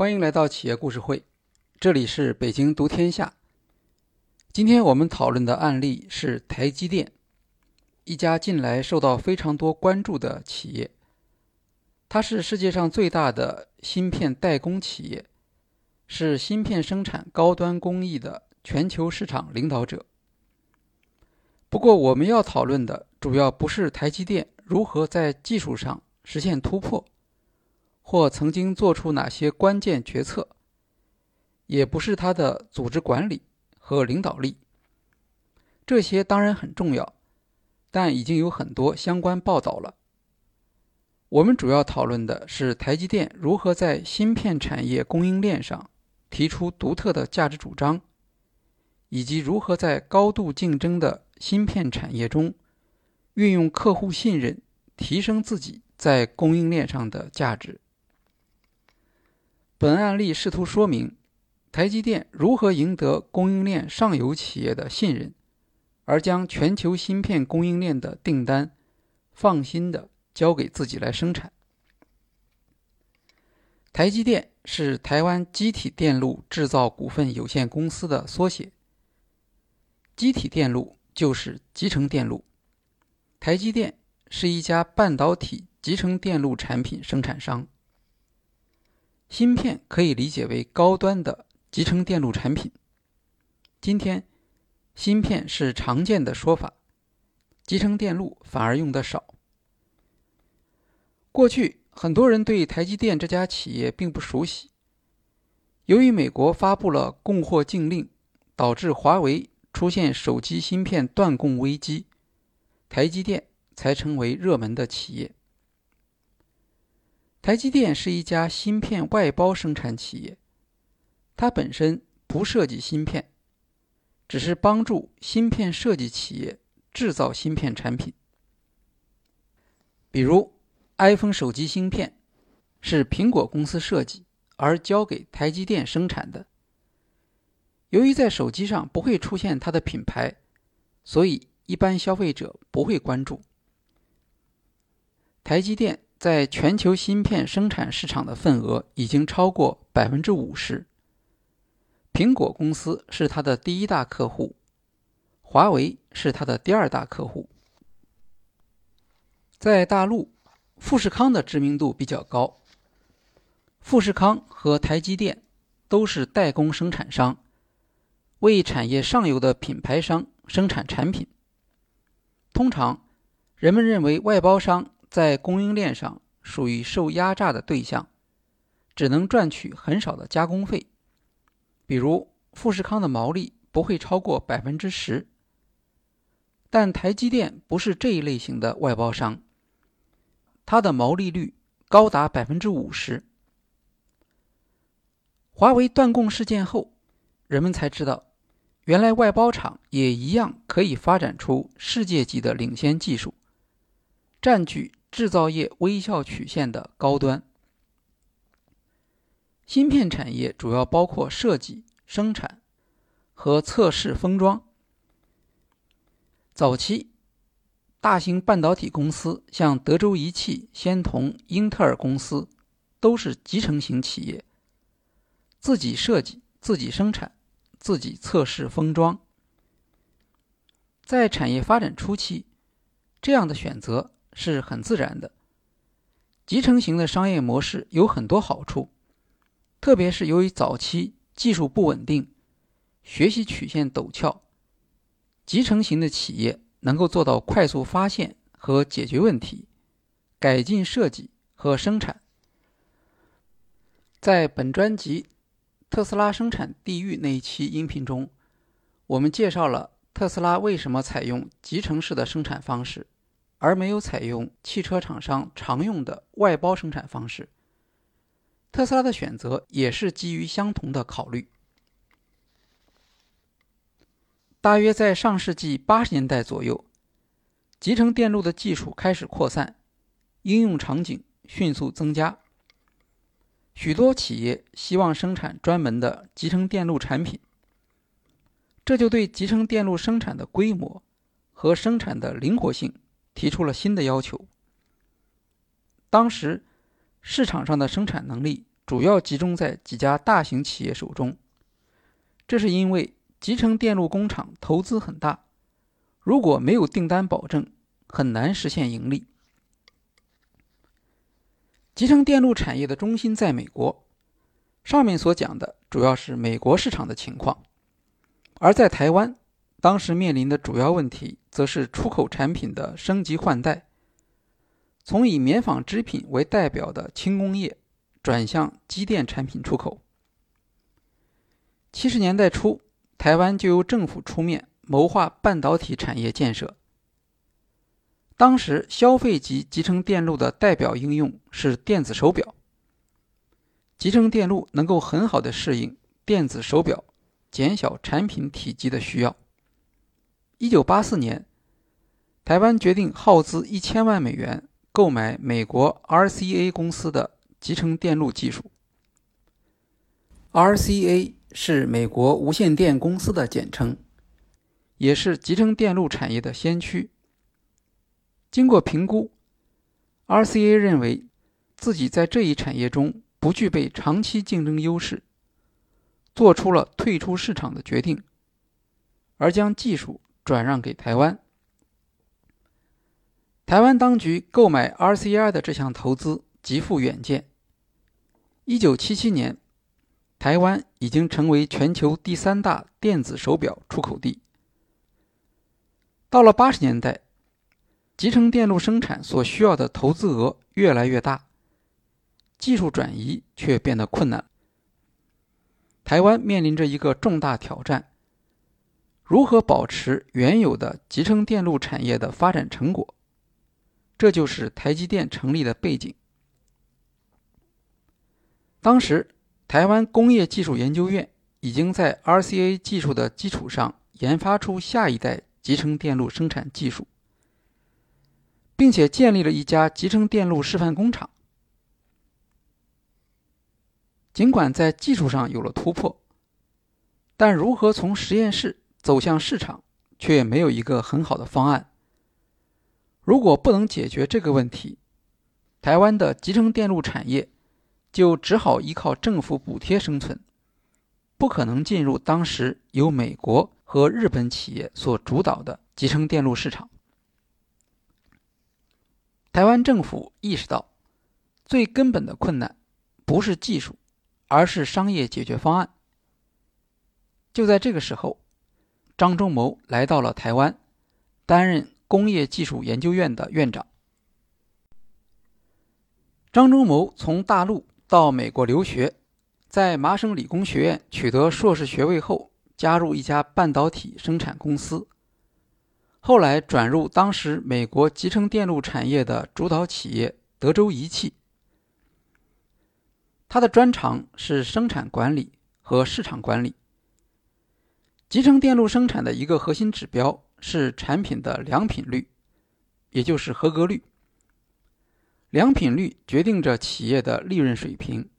欢迎来到企业故事会，这里是北京读天下。今天我们讨论的案例是台积电，一家近来受到非常多关注的企业。它是世界上最大的芯片代工企业，是芯片生产高端工艺的全球市场领导者。不过，我们要讨论的主要不是台积电如何在技术上实现突破，或曾经做出哪些关键决策，也不是他的组织管理和领导力。这些当然很重要，但已经有很多相关报道了。我们主要讨论的是台积电如何在芯片产业供应链上提出独特的价值主张，以及如何在高度竞争的芯片产业中，运用客户信任，提升自己在供应链上的价值。本案例试图说明，台积电如何赢得供应链上游企业的信任，而将全球芯片供应链的订单放心的交给自己来生产。台积电是台湾机体电路制造股份有限公司的缩写。机体电路。就是集成电路。台积电是一家半导体集成电路产品生产商。芯片可以理解为高端的集成电路产品。今天，芯片是常见的说法，集成电路反而用的少。过去，很多人对台积电这家企业并不熟悉。由于美国发布了供货禁令，导致华为。出现手机芯片断供危机，台积电才成为热门的企业。台积电是一家芯片外包生产企业，它本身不设计芯片，只是帮助芯片设计企业制造芯片产品。比如，iPhone 手机芯片是苹果公司设计而交给台积电生产的。由于在手机上不会出现它的品牌，所以一般消费者不会关注。台积电在全球芯片生产市场的份额已经超过百分之五十。苹果公司是它的第一大客户，华为是它的第二大客户。在大陆，富士康的知名度比较高。富士康和台积电都是代工生产商。为产业上游的品牌商生产产品。通常，人们认为外包商在供应链上属于受压榨的对象，只能赚取很少的加工费。比如，富士康的毛利不会超过百分之十。但台积电不是这一类型的外包商，它的毛利率高达百分之五十。华为断供事件后，人们才知道。原来外包厂也一样可以发展出世界级的领先技术，占据制造业微笑曲线的高端。芯片产业主要包括设计、生产和测试封装。早期，大型半导体公司像德州仪器、仙童、英特尔公司，都是集成型企业，自己设计、自己生产。自己测试封装，在产业发展初期，这样的选择是很自然的。集成型的商业模式有很多好处，特别是由于早期技术不稳定，学习曲线陡峭，集成型的企业能够做到快速发现和解决问题，改进设计和生产。在本专辑。特斯拉生产地狱那一期音频中，我们介绍了特斯拉为什么采用集成式的生产方式，而没有采用汽车厂商常用的外包生产方式。特斯拉的选择也是基于相同的考虑。大约在上世纪八十年代左右，集成电路的技术开始扩散，应用场景迅速增加。许多企业希望生产专门的集成电路产品，这就对集成电路生产的规模和生产的灵活性提出了新的要求。当时，市场上的生产能力主要集中在几家大型企业手中。这是因为集成电路工厂投资很大，如果没有订单保证，很难实现盈利。集成电路产业的中心在美国，上面所讲的主要是美国市场的情况，而在台湾，当时面临的主要问题则是出口产品的升级换代，从以棉纺织品为代表的轻工业转向机电产品出口。七十年代初，台湾就由政府出面谋划半导体产业建设。当时，消费级集成电路的代表应用是电子手表。集成电路能够很好的适应电子手表减小产品体积的需要。一九八四年，台湾决定耗资一千万美元购买美国 RCA 公司的集成电路技术。RCA 是美国无线电公司的简称，也是集成电路产业的先驱。经过评估，RCA 认为自己在这一产业中不具备长期竞争优势，做出了退出市场的决定，而将技术转让给台湾。台湾当局购买 RCA 的这项投资极富远见。1977年，台湾已经成为全球第三大电子手表出口地。到了80年代。集成电路生产所需要的投资额越来越大，技术转移却变得困难。台湾面临着一个重大挑战：如何保持原有的集成电路产业的发展成果？这就是台积电成立的背景。当时，台湾工业技术研究院已经在 RCA 技术的基础上研发出下一代集成电路生产技术。并且建立了一家集成电路示范工厂。尽管在技术上有了突破，但如何从实验室走向市场，却没有一个很好的方案。如果不能解决这个问题，台湾的集成电路产业就只好依靠政府补贴生存，不可能进入当时由美国和日本企业所主导的集成电路市场。台湾政府意识到，最根本的困难不是技术，而是商业解决方案。就在这个时候，张忠谋来到了台湾，担任工业技术研究院的院长。张忠谋从大陆到美国留学，在麻省理工学院取得硕士学位后，加入一家半导体生产公司。后来转入当时美国集成电路产业的主导企业德州仪器。他的专长是生产管理和市场管理。集成电路生产的一个核心指标是产品的良品率，也就是合格率。良品率决定着企业的利润水平。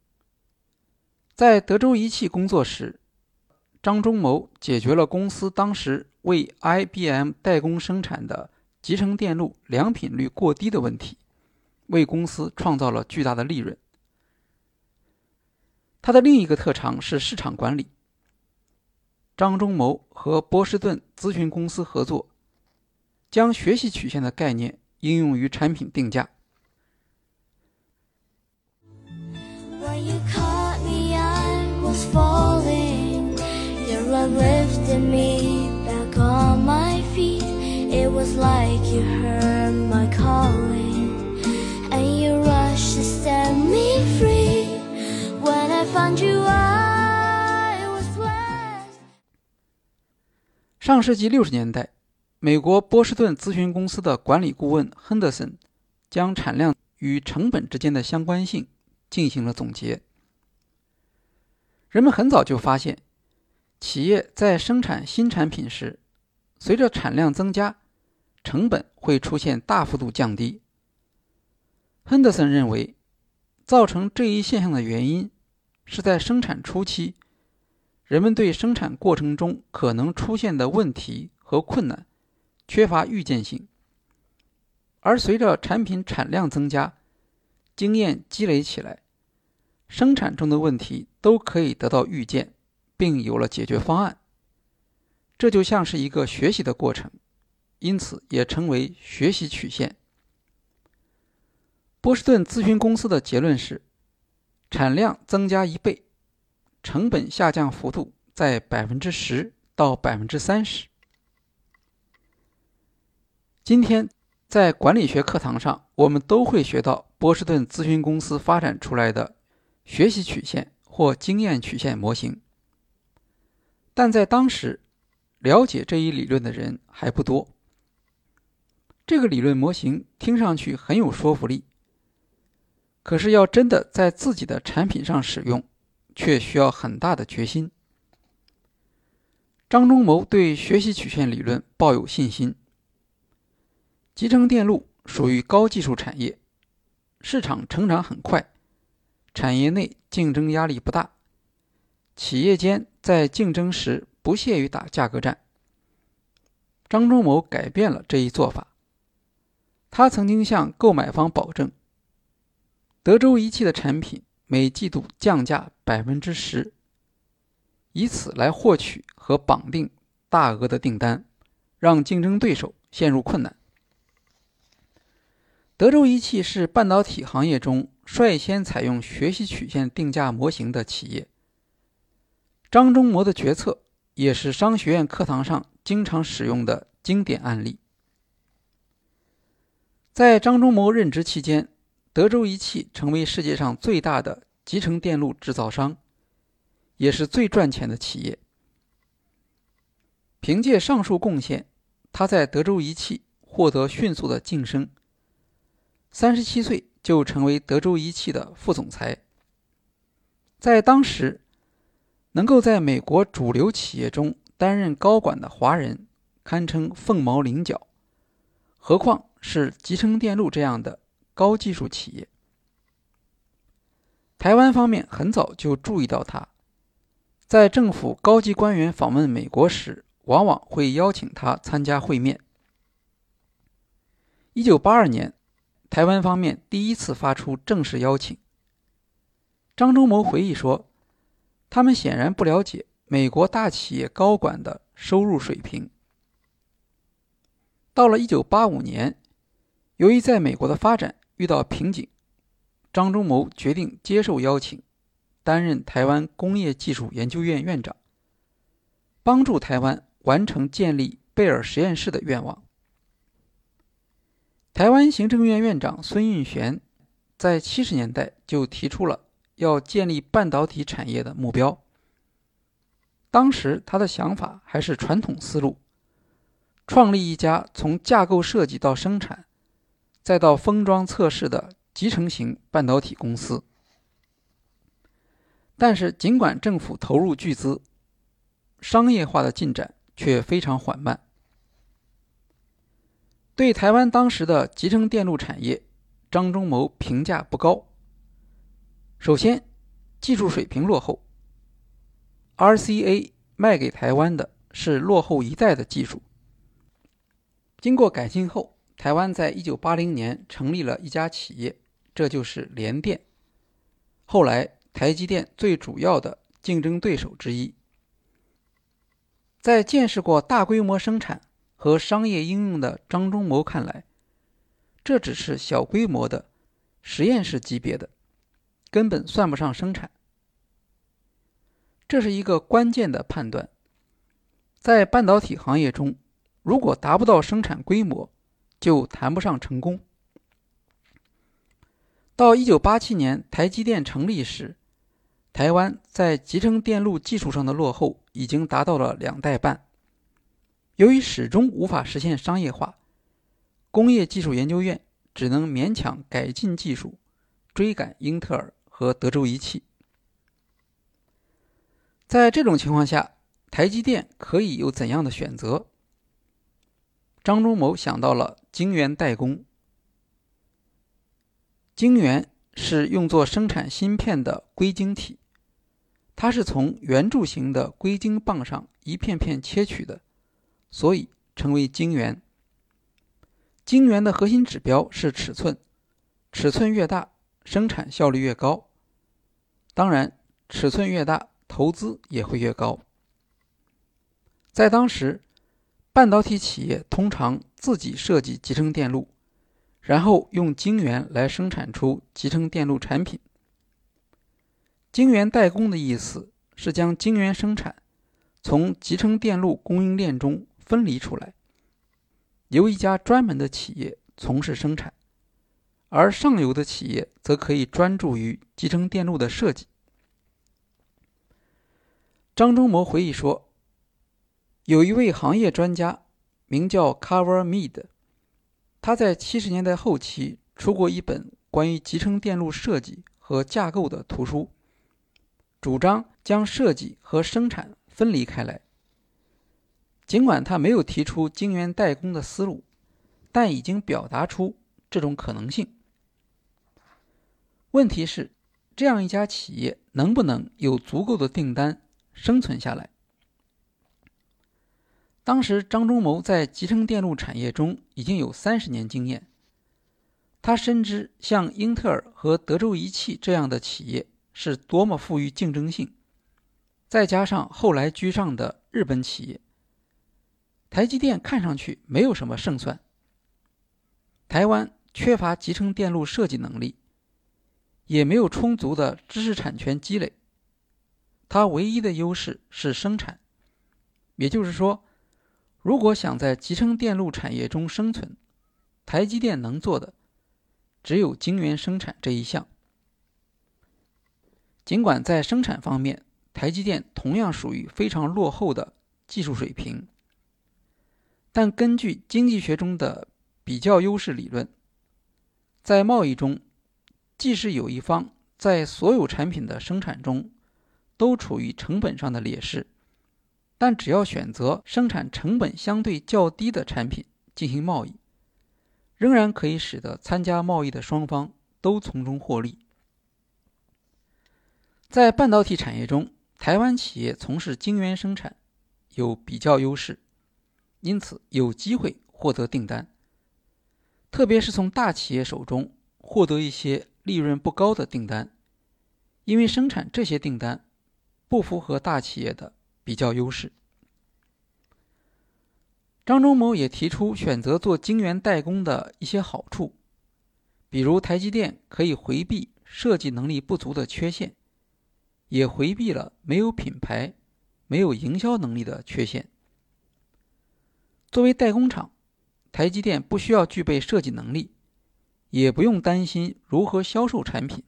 在德州仪器工作时，张忠谋解决了公司当时。为 IBM 代工生产的集成电路良品率过低的问题，为公司创造了巨大的利润。他的另一个特长是市场管理。张忠谋和波士顿咨询公司合作，将学习曲线的概念应用于产品定价。上世纪六十年代，美国波士顿咨询公司的管理顾问亨德森将产量与成本之间的相关性进行了总结。人们很早就发现，企业在生产新产品时，随着产量增加，成本会出现大幅度降低。亨德森认为，造成这一现象的原因是在生产初期。人们对生产过程中可能出现的问题和困难缺乏预见性，而随着产品产量增加，经验积累起来，生产中的问题都可以得到预见，并有了解决方案。这就像是一个学习的过程，因此也称为学习曲线。波士顿咨询公司的结论是：产量增加一倍，成本下降幅度在百分之十到百分之三十。今天在管理学课堂上，我们都会学到波士顿咨询公司发展出来的学习曲线或经验曲线模型，但在当时。了解这一理论的人还不多。这个理论模型听上去很有说服力，可是要真的在自己的产品上使用，却需要很大的决心。张忠谋对学习曲线理论抱有信心。集成电路属于高技术产业，市场成长很快，产业内竞争压力不大，企业间在竞争时。不屑于打价格战。张忠谋改变了这一做法。他曾经向购买方保证，德州仪器的产品每季度降价百分之十，以此来获取和绑定大额的订单，让竞争对手陷入困难。德州仪器是半导体行业中率先采用学习曲线定价模型的企业。张忠谋的决策。也是商学院课堂上经常使用的经典案例。在张忠谋任职期间，德州仪器成为世界上最大的集成电路制造商，也是最赚钱的企业。凭借上述贡献，他在德州仪器获得迅速的晋升。三十七岁就成为德州仪器的副总裁。在当时。能够在美国主流企业中担任高管的华人，堪称凤毛麟角，何况是集成电路这样的高技术企业。台湾方面很早就注意到他，在政府高级官员访问美国时，往往会邀请他参加会面。一九八二年，台湾方面第一次发出正式邀请。张忠谋回忆说。他们显然不了解美国大企业高管的收入水平。到了1985年，由于在美国的发展遇到瓶颈，张忠谋决定接受邀请，担任台湾工业技术研究院院长，帮助台湾完成建立贝尔实验室的愿望。台湾行政院院长孙运璇在70年代就提出了。要建立半导体产业的目标。当时他的想法还是传统思路，创立一家从架构设计到生产，再到封装测试的集成型半导体公司。但是，尽管政府投入巨资，商业化的进展却非常缓慢。对台湾当时的集成电路产业，张忠谋评价不高。首先，技术水平落后。RCA 卖给台湾的是落后一代的技术。经过改进后，台湾在一九八零年成立了一家企业，这就是联电，后来台积电最主要的竞争对手之一。在见识过大规模生产和商业应用的张忠谋看来，这只是小规模的实验室级别的。根本算不上生产，这是一个关键的判断。在半导体行业中，如果达不到生产规模，就谈不上成功。到一九八七年台积电成立时，台湾在集成电路技术上的落后已经达到了两代半。由于始终无法实现商业化，工业技术研究院只能勉强改进技术，追赶英特尔。和德州仪器，在这种情况下，台积电可以有怎样的选择？张忠谋想到了晶圆代工。晶圆是用作生产芯片的硅晶体，它是从圆柱形的硅晶棒上一片片切取的，所以称为晶圆。晶圆的核心指标是尺寸，尺寸越大，生产效率越高。当然，尺寸越大，投资也会越高。在当时，半导体企业通常自己设计集成电路，然后用晶圆来生产出集成电路产品。晶圆代工的意思是将晶圆生产从集成电路供应链中分离出来，由一家专门的企业从事生产，而上游的企业则可以专注于集成电路的设计。张忠谋回忆说。有一位行业专家，名叫 Cover Mead，他在七十年代后期出过一本关于集成电路设计和架构的图书，主张将设计和生产分离开来。尽管他没有提出晶圆代工的思路，但已经表达出这种可能性。问题是，这样一家企业能不能有足够的订单生存下来？当时，张忠谋在集成电路产业中已经有三十年经验。他深知像英特尔和德州仪器这样的企业是多么富于竞争性，再加上后来居上的日本企业，台积电看上去没有什么胜算。台湾缺乏集成电路设计能力，也没有充足的知识产权积累，它唯一的优势是生产，也就是说。如果想在集成电路产业中生存，台积电能做的只有晶圆生产这一项。尽管在生产方面，台积电同样属于非常落后的技术水平，但根据经济学中的比较优势理论，在贸易中，即使有一方在所有产品的生产中都处于成本上的劣势。但只要选择生产成本相对较低的产品进行贸易，仍然可以使得参加贸易的双方都从中获利。在半导体产业中，台湾企业从事晶圆生产有比较优势，因此有机会获得订单，特别是从大企业手中获得一些利润不高的订单，因为生产这些订单不符合大企业的。比较优势。张忠谋也提出选择做晶圆代工的一些好处，比如台积电可以回避设计能力不足的缺陷，也回避了没有品牌、没有营销能力的缺陷。作为代工厂，台积电不需要具备设计能力，也不用担心如何销售产品。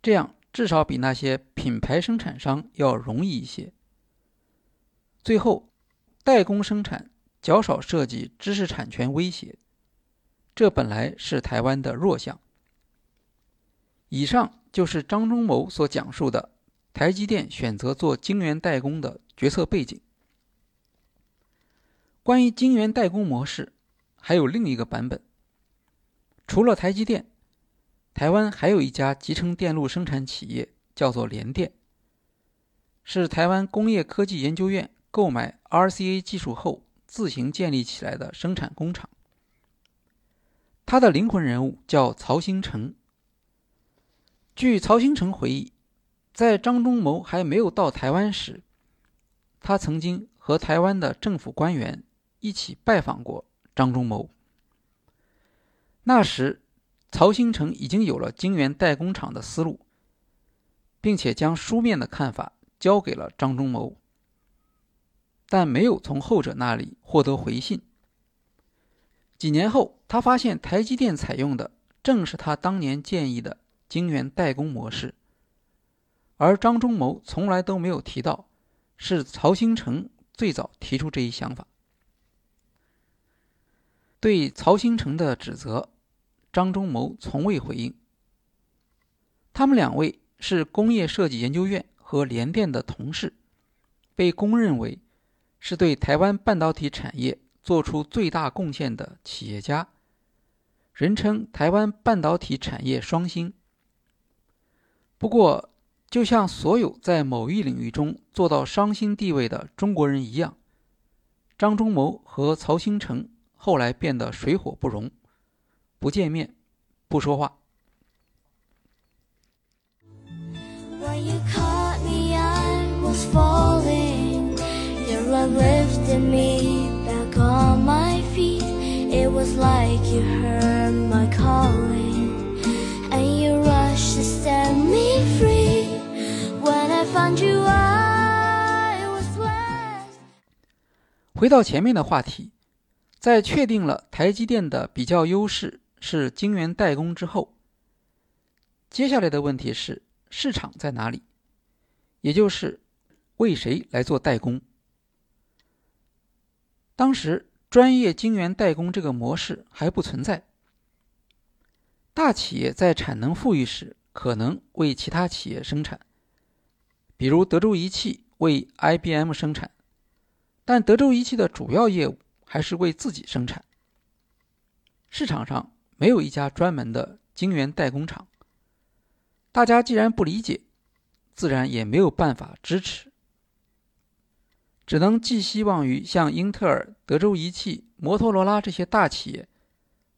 这样。至少比那些品牌生产商要容易一些。最后，代工生产较少涉及知识产权威胁，这本来是台湾的弱项。以上就是张忠谋所讲述的台积电选择做晶圆代工的决策背景。关于晶圆代工模式，还有另一个版本，除了台积电。台湾还有一家集成电路生产企业，叫做联电，是台湾工业科技研究院购买 RCA 技术后自行建立起来的生产工厂。他的灵魂人物叫曹兴诚。据曹兴诚回忆，在张忠谋还没有到台湾时，他曾经和台湾的政府官员一起拜访过张忠谋。那时。曹兴诚已经有了晶圆代工厂的思路，并且将书面的看法交给了张忠谋，但没有从后者那里获得回信。几年后，他发现台积电采用的正是他当年建议的晶圆代工模式，而张忠谋从来都没有提到是曹兴诚最早提出这一想法。对曹兴诚的指责。张忠谋从未回应。他们两位是工业设计研究院和联电的同事，被公认为是对台湾半导体产业做出最大贡献的企业家，人称“台湾半导体产业双星”。不过，就像所有在某一领域中做到双星地位的中国人一样，张忠谋和曹兴诚后来变得水火不容。不见面，不说话。回到前面的话题，在确定了台积电的比较优势是晶圆代工之后，接下来的问题是市场在哪里？也就是为谁来做代工？当时专业晶圆代工这个模式还不存在，大企业在产能富裕时可能为其他企业生产，比如德州仪器为 IBM 生产。但德州仪器的主要业务还是为自己生产，市场上没有一家专门的晶圆代工厂。大家既然不理解，自然也没有办法支持，只能寄希望于像英特尔、德州仪器、摩托罗拉这些大企业，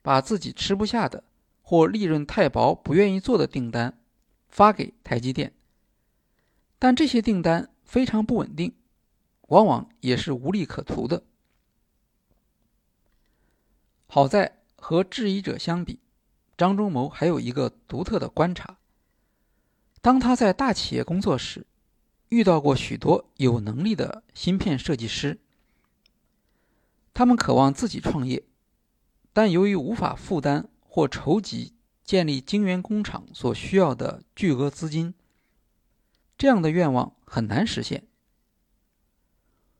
把自己吃不下的或利润太薄不愿意做的订单发给台积电。但这些订单非常不稳定。往往也是无利可图的。好在和质疑者相比，张忠谋还有一个独特的观察。当他在大企业工作时，遇到过许多有能力的芯片设计师，他们渴望自己创业，但由于无法负担或筹集建立晶圆工厂所需要的巨额资金，这样的愿望很难实现。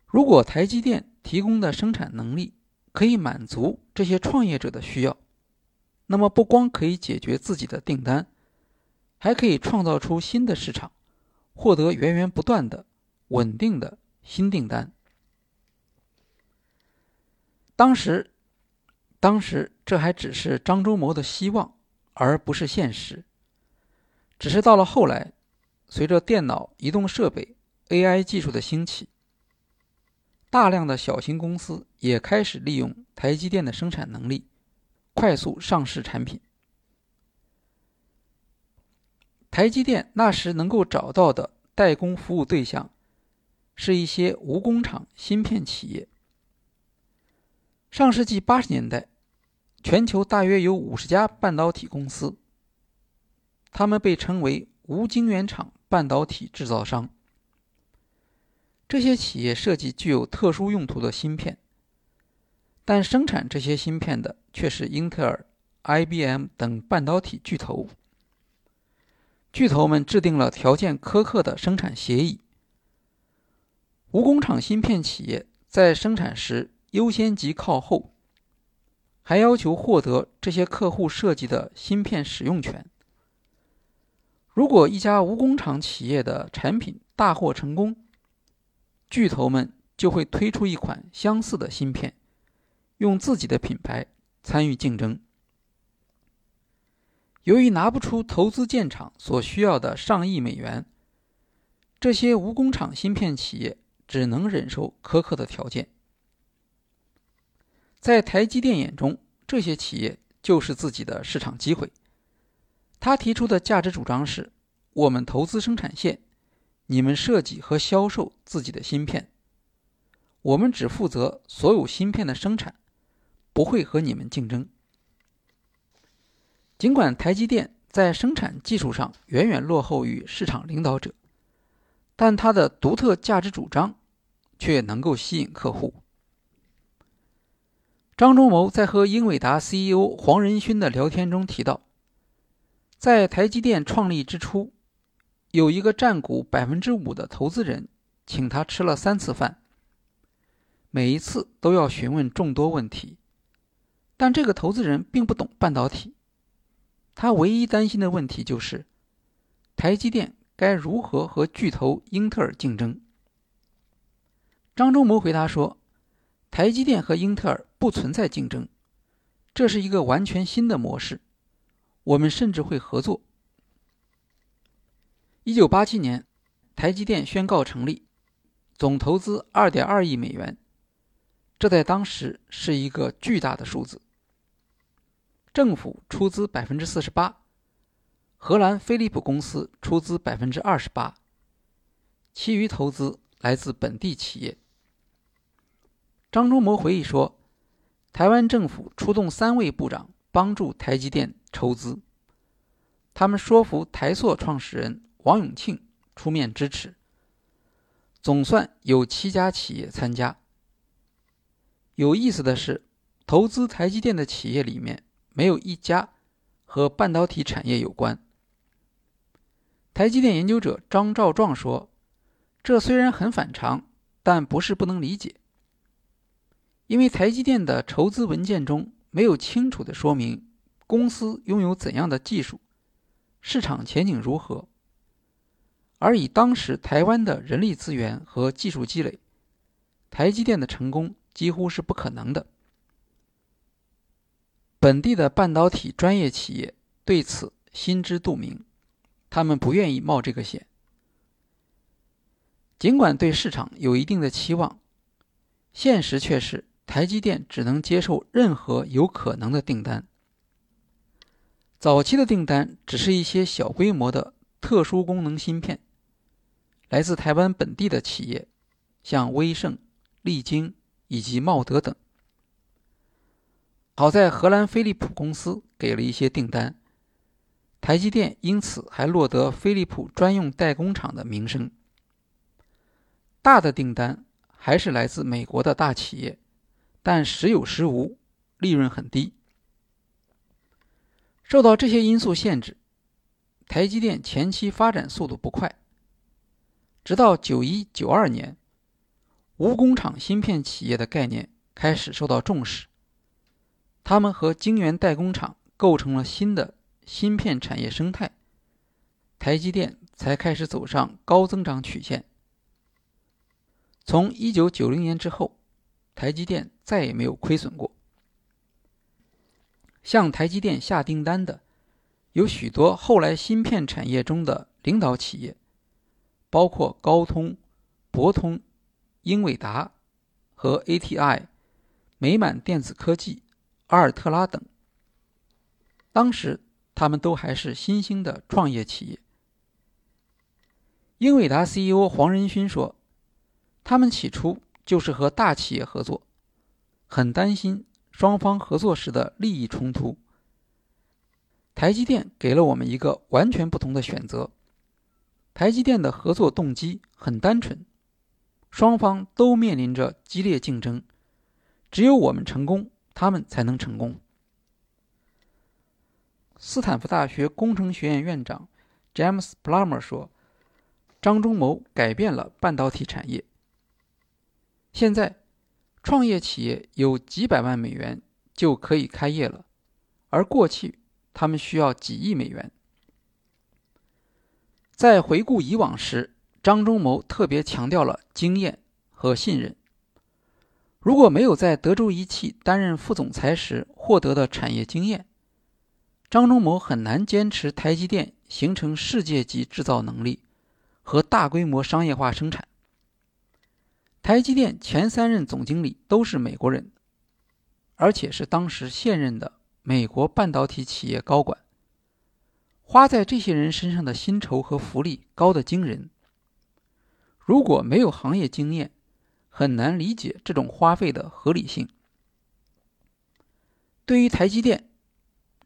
如果台积电提供的生产能力可以满足这些创业者的需要，那么不光可以解决自己的订单，还可以创造出新的市场，获得源源不断的稳定的新订单。当时，当时这还只是张忠谋的希望，而不是现实。只是到了后来，随着电脑、移动设备、AI 技术的兴起。大量的小型公司也开始利用台积电的生产能力，快速上市产品。台积电那时能够找到的代工服务对象，是一些无工厂芯片企业。上世纪八十年代，全球大约有五十家半导体公司，他们被称为无晶圆厂半导体制造商。这些企业设计具有特殊用途的芯片，但生产这些芯片的却是英特尔、IBM 等半导体巨头。巨头们制定了条件苛刻的生产协议，无工厂芯片企业在生产时优先级靠后，还要求获得这些客户设计的芯片使用权。如果一家无工厂企业的产品大获成功，巨头们就会推出一款相似的芯片，用自己的品牌参与竞争。由于拿不出投资建厂所需要的上亿美元，这些无工厂芯片企业只能忍受苛刻的条件。在台积电眼中，这些企业就是自己的市场机会。他提出的价值主张是：我们投资生产线。你们设计和销售自己的芯片，我们只负责所有芯片的生产，不会和你们竞争。尽管台积电在生产技术上远远落后于市场领导者，但它的独特价值主张却能够吸引客户。张忠谋在和英伟达 CEO 黄仁勋的聊天中提到，在台积电创立之初。有一个占股百分之五的投资人，请他吃了三次饭，每一次都要询问众多问题，但这个投资人并不懂半导体，他唯一担心的问题就是，台积电该如何和巨头英特尔竞争。张忠谋回答说，台积电和英特尔不存在竞争，这是一个完全新的模式，我们甚至会合作。一九八七年，台积电宣告成立，总投资二点二亿美元，这在当时是一个巨大的数字。政府出资百分之四十八，荷兰飞利浦公司出资百分之二十八，其余投资来自本地企业。张忠谋回忆说，台湾政府出动三位部长帮助台积电筹资，他们说服台塑创始人王永庆出面支持。总算有七家企业参加。有意思的是，投资台积电的企业里面没有一家和半导体产业有关。台积电研究者张兆壮说：“这虽然很反常，但不是不能理解。因为台积电的筹资文件中没有清楚的说明公司拥有怎样的技术，市场前景如何。”而以当时台湾的人力资源和技术积累，台积电的成功几乎是不可能的。本地的半导体专业企业对此心知肚明，他们不愿意冒这个险。尽管对市场有一定的期望，现实却是台积电只能接受任何有可能的订单。早期的订单只是一些小规模的特殊功能芯片。来自台湾本地的企业，像威盛、利晶以及茂德等。好在荷兰飞利浦公司给了一些订单，台积电因此还落得飞利浦专用代工厂的名声。大的订单还是来自美国的大企业，但时有时无，利润很低。受到这些因素限制，台积电前期发展速度不快。直到九一九二年，无工厂芯片企业的概念开始受到重视，他们和晶圆代工厂构成了新的芯片产业生态，台积电才开始走上高增长曲线。从一九九零年之后，台积电再也没有亏损过。向台积电下订单的有许多后来芯片产业中的领导企业。包括高通、博通、英伟达和 ATI、美满电子科技、阿尔特拉等。当时他们都还是新兴的创业企业。英伟达 CEO 黄仁勋说：“他们起初就是和大企业合作，很担心双方合作时的利益冲突。台积电给了我们一个完全不同的选择。”台积电的合作动机很单纯，双方都面临着激烈竞争，只有我们成功，他们才能成功。斯坦福大学工程学院院长 James Plummer 说：“张忠谋改变了半导体产业。现在，创业企业有几百万美元就可以开业了，而过去他们需要几亿美元。”在回顾以往时，张忠谋特别强调了经验和信任。如果没有在德州仪器担任副总裁时获得的产业经验，张忠谋很难坚持台积电形成世界级制造能力和大规模商业化生产。台积电前三任总经理都是美国人，而且是当时现任的美国半导体企业高管。花在这些人身上的薪酬和福利高得惊人。如果没有行业经验，很难理解这种花费的合理性。对于台积电，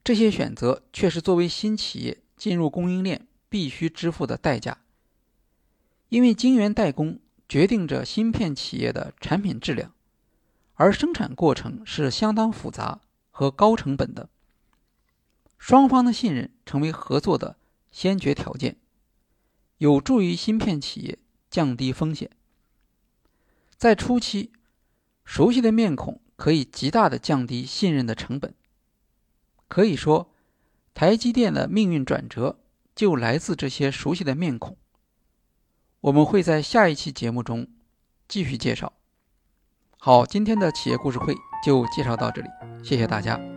这些选择却是作为新企业进入供应链必须支付的代价。因为晶圆代工决定着芯片企业的产品质量，而生产过程是相当复杂和高成本的。双方的信任成为合作的先决条件，有助于芯片企业降低风险。在初期，熟悉的面孔可以极大的降低信任的成本。可以说，台积电的命运转折就来自这些熟悉的面孔。我们会在下一期节目中继续介绍。好，今天的企业故事会就介绍到这里，谢谢大家。